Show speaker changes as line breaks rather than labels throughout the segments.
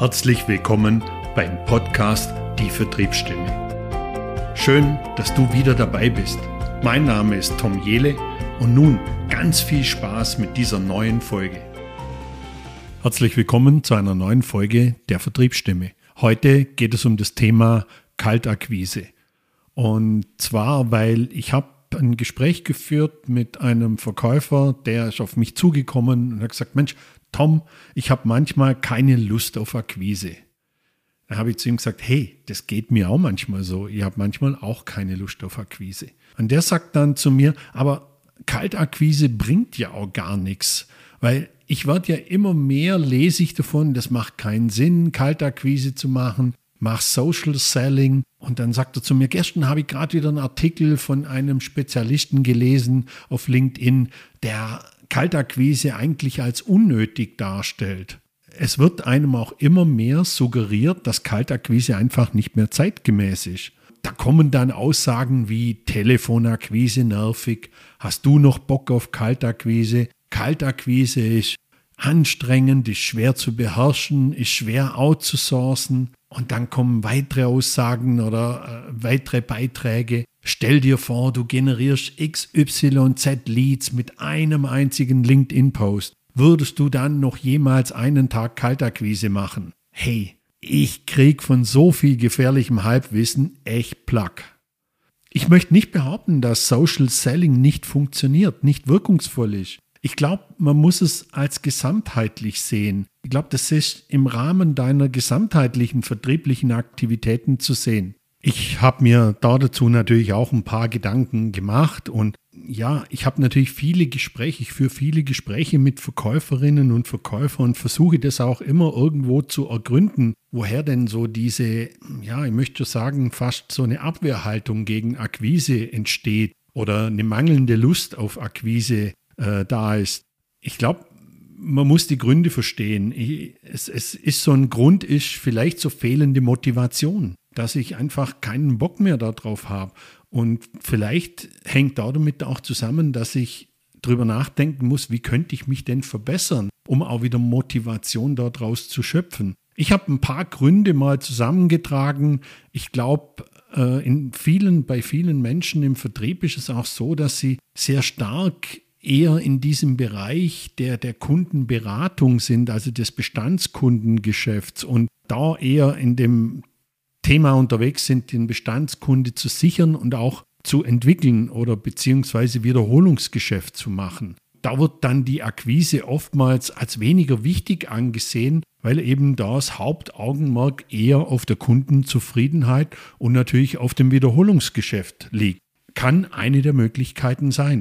Herzlich willkommen beim Podcast Die Vertriebsstimme. Schön, dass du wieder dabei bist. Mein Name ist Tom Jele und nun ganz viel Spaß mit dieser neuen Folge. Herzlich willkommen zu einer neuen Folge der Vertriebsstimme. Heute geht es um das Thema Kaltakquise. Und zwar, weil ich habe ein Gespräch geführt mit einem Verkäufer, der ist auf mich zugekommen und hat gesagt, Mensch, Tom, ich habe manchmal keine Lust auf Akquise. Da habe ich zu ihm gesagt, hey, das geht mir auch manchmal so. Ich habe manchmal auch keine Lust auf Akquise. Und der sagt dann zu mir, aber Kaltakquise bringt ja auch gar nichts, weil ich werde ja immer mehr lese ich davon, das macht keinen Sinn, Kaltakquise zu machen. Mach Social Selling. Und dann sagt er zu mir, gestern habe ich gerade wieder einen Artikel von einem Spezialisten gelesen auf LinkedIn, der Kaltakquise eigentlich als unnötig darstellt. Es wird einem auch immer mehr suggeriert, dass Kaltakquise einfach nicht mehr zeitgemäß ist. Da kommen dann Aussagen wie Telefonakquise nervig, hast du noch Bock auf Kaltakquise? Kaltakquise ist anstrengend, ist schwer zu beherrschen, ist schwer outzusourcen. Und dann kommen weitere Aussagen oder äh, weitere Beiträge. Stell dir vor, du generierst XYZ Leads mit einem einzigen LinkedIn-Post. Würdest du dann noch jemals einen Tag Kaltakquise machen? Hey, ich krieg von so viel gefährlichem Halbwissen echt Plack. Ich möchte nicht behaupten, dass Social Selling nicht funktioniert, nicht wirkungsvoll ist. Ich glaube, man muss es als gesamtheitlich sehen. Ich glaube, das ist im Rahmen deiner gesamtheitlichen vertrieblichen Aktivitäten zu sehen. Ich habe mir da dazu natürlich auch ein paar Gedanken gemacht und ja, ich habe natürlich viele Gespräche, ich führe viele Gespräche mit Verkäuferinnen und Verkäufern und versuche das auch immer irgendwo zu ergründen, woher denn so diese, ja, ich möchte sagen, fast so eine Abwehrhaltung gegen Akquise entsteht oder eine mangelnde Lust auf Akquise äh, da ist. Ich glaube, man muss die Gründe verstehen. Ich, es, es ist so ein Grund, ist vielleicht so fehlende Motivation dass ich einfach keinen Bock mehr darauf habe. Und vielleicht hängt damit auch zusammen, dass ich drüber nachdenken muss, wie könnte ich mich denn verbessern, um auch wieder Motivation daraus zu schöpfen. Ich habe ein paar Gründe mal zusammengetragen. Ich glaube, äh, in vielen, bei vielen Menschen im Vertrieb ist es auch so, dass sie sehr stark eher in diesem Bereich der, der Kundenberatung sind, also des Bestandskundengeschäfts und da eher in dem Thema unterwegs sind, den Bestandskunde zu sichern und auch zu entwickeln oder beziehungsweise Wiederholungsgeschäft zu machen. Da wird dann die Akquise oftmals als weniger wichtig angesehen, weil eben das Hauptaugenmerk eher auf der Kundenzufriedenheit und natürlich auf dem Wiederholungsgeschäft liegt. Kann eine der Möglichkeiten sein.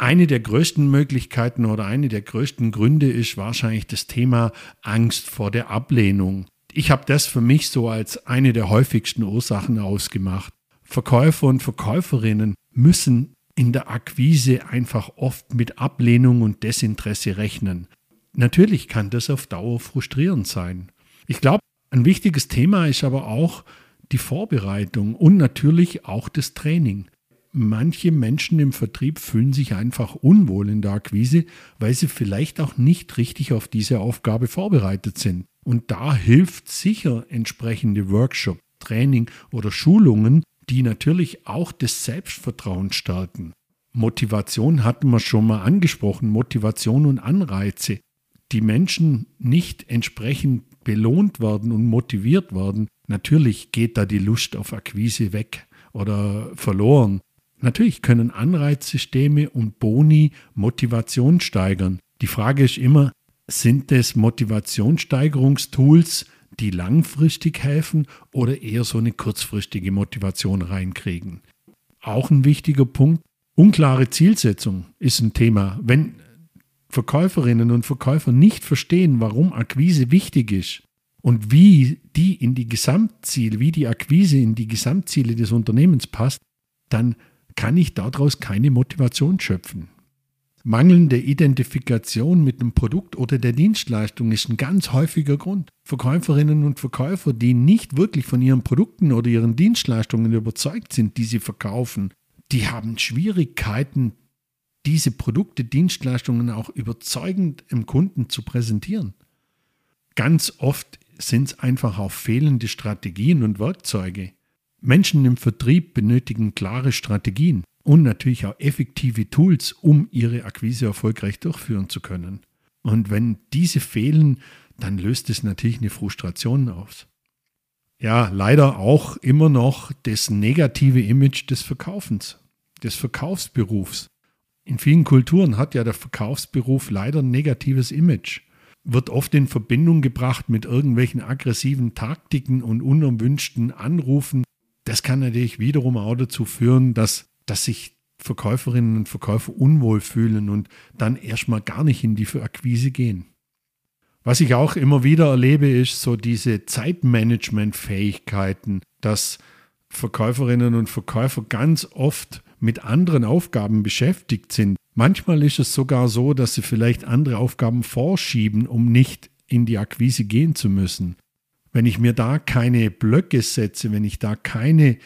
Eine der größten Möglichkeiten oder eine der größten Gründe ist wahrscheinlich das Thema Angst vor der Ablehnung ich habe das für mich so als eine der häufigsten Ursachen ausgemacht. Verkäufer und Verkäuferinnen müssen in der Akquise einfach oft mit Ablehnung und Desinteresse rechnen. Natürlich kann das auf Dauer frustrierend sein. Ich glaube, ein wichtiges Thema ist aber auch die Vorbereitung und natürlich auch das Training. Manche Menschen im Vertrieb fühlen sich einfach unwohl in der Akquise, weil sie vielleicht auch nicht richtig auf diese Aufgabe vorbereitet sind. Und da hilft sicher entsprechende Workshop, Training oder Schulungen, die natürlich auch das Selbstvertrauen stärken. Motivation hatten wir schon mal angesprochen, Motivation und Anreize. Die Menschen nicht entsprechend belohnt werden und motiviert werden, natürlich geht da die Lust auf Akquise weg oder verloren. Natürlich können Anreizsysteme und Boni Motivation steigern. Die Frage ist immer, sind es Motivationssteigerungstools, die langfristig helfen oder eher so eine kurzfristige Motivation reinkriegen? Auch ein wichtiger Punkt, unklare Zielsetzung ist ein Thema. Wenn Verkäuferinnen und Verkäufer nicht verstehen, warum Akquise wichtig ist und wie die in die Gesamtziele, wie die Akquise in die Gesamtziele des Unternehmens passt, dann kann ich daraus keine Motivation schöpfen. Mangelnde Identifikation mit dem Produkt oder der Dienstleistung ist ein ganz häufiger Grund. Verkäuferinnen und Verkäufer, die nicht wirklich von ihren Produkten oder ihren Dienstleistungen überzeugt sind, die sie verkaufen, die haben Schwierigkeiten, diese Produkte, Dienstleistungen auch überzeugend im Kunden zu präsentieren. Ganz oft sind es einfach auch fehlende Strategien und Werkzeuge. Menschen im Vertrieb benötigen klare Strategien und natürlich auch effektive Tools, um ihre Akquise erfolgreich durchführen zu können. Und wenn diese fehlen, dann löst es natürlich eine Frustration aus. Ja, leider auch immer noch das negative Image des Verkaufens, des Verkaufsberufs. In vielen Kulturen hat ja der Verkaufsberuf leider ein negatives Image, wird oft in Verbindung gebracht mit irgendwelchen aggressiven Taktiken und unerwünschten Anrufen. Das kann natürlich wiederum auch dazu führen, dass, dass sich Verkäuferinnen und Verkäufer unwohl fühlen und dann erstmal gar nicht in die Akquise gehen. Was ich auch immer wieder erlebe, ist so diese Zeitmanagement-Fähigkeiten, dass Verkäuferinnen und Verkäufer ganz oft mit anderen Aufgaben beschäftigt sind. Manchmal ist es sogar so, dass sie vielleicht andere Aufgaben vorschieben, um nicht in die Akquise gehen zu müssen. Wenn ich mir da keine Blöcke setze, wenn ich da keine,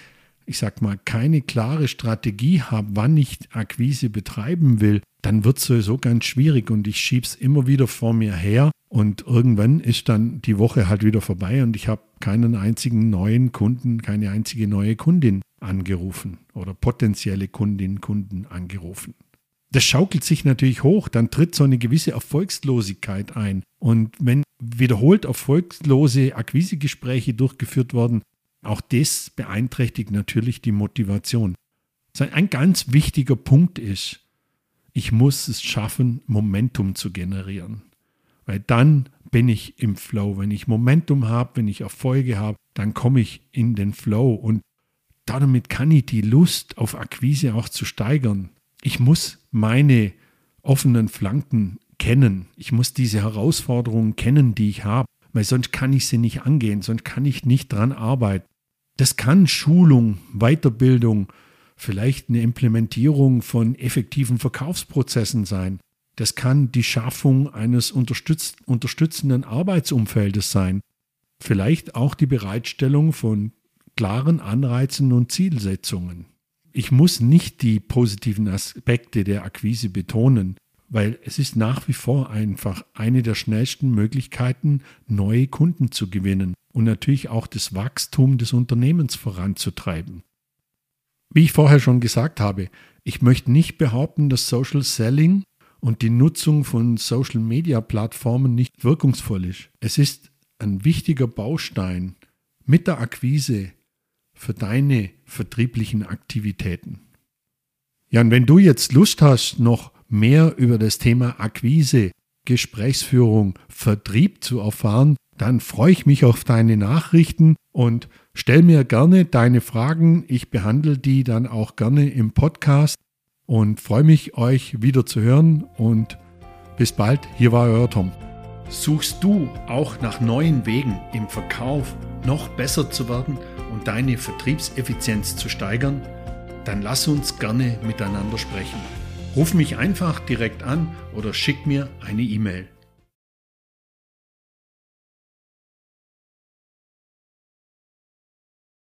ich sag mal, keine klare Strategie habe, wann ich Akquise betreiben will, dann wird es sowieso ganz schwierig und ich schiebe es immer wieder vor mir her und irgendwann ist dann die Woche halt wieder vorbei und ich habe keinen einzigen neuen Kunden, keine einzige neue Kundin angerufen oder potenzielle Kundinnen, Kunden angerufen. Das schaukelt sich natürlich hoch, dann tritt so eine gewisse Erfolgslosigkeit ein. Und wenn wiederholt erfolgslose Akquisegespräche durchgeführt worden, auch das beeinträchtigt natürlich die Motivation. Ein ganz wichtiger Punkt ist, ich muss es schaffen, Momentum zu generieren. Weil dann bin ich im Flow. Wenn ich Momentum habe, wenn ich Erfolge habe, dann komme ich in den Flow. Und damit kann ich die Lust auf Akquise auch zu steigern. Ich muss meine offenen Flanken kennen. Ich muss diese Herausforderungen kennen, die ich habe, weil sonst kann ich sie nicht angehen, sonst kann ich nicht dran arbeiten. Das kann Schulung, Weiterbildung, vielleicht eine Implementierung von effektiven Verkaufsprozessen sein. Das kann die Schaffung eines unterstütz unterstützenden Arbeitsumfeldes sein. Vielleicht auch die Bereitstellung von klaren Anreizen und Zielsetzungen. Ich muss nicht die positiven Aspekte der Akquise betonen, weil es ist nach wie vor einfach eine der schnellsten Möglichkeiten, neue Kunden zu gewinnen und natürlich auch das Wachstum des Unternehmens voranzutreiben. Wie ich vorher schon gesagt habe, ich möchte nicht behaupten, dass Social Selling und die Nutzung von Social-Media-Plattformen nicht wirkungsvoll ist. Es ist ein wichtiger Baustein mit der Akquise für deine vertrieblichen Aktivitäten. Ja, und wenn du jetzt Lust hast, noch mehr über das Thema Akquise, Gesprächsführung, Vertrieb zu erfahren, dann freue ich mich auf deine Nachrichten und stell mir gerne deine Fragen. Ich behandle die dann auch gerne im Podcast und freue mich, euch wieder zu hören und bis bald. Hier war euer Tom. Suchst du auch nach neuen Wegen im Verkauf noch besser zu werden und deine Vertriebseffizienz zu steigern? Dann lass uns gerne miteinander sprechen. Ruf mich einfach direkt an oder schick mir eine E-Mail.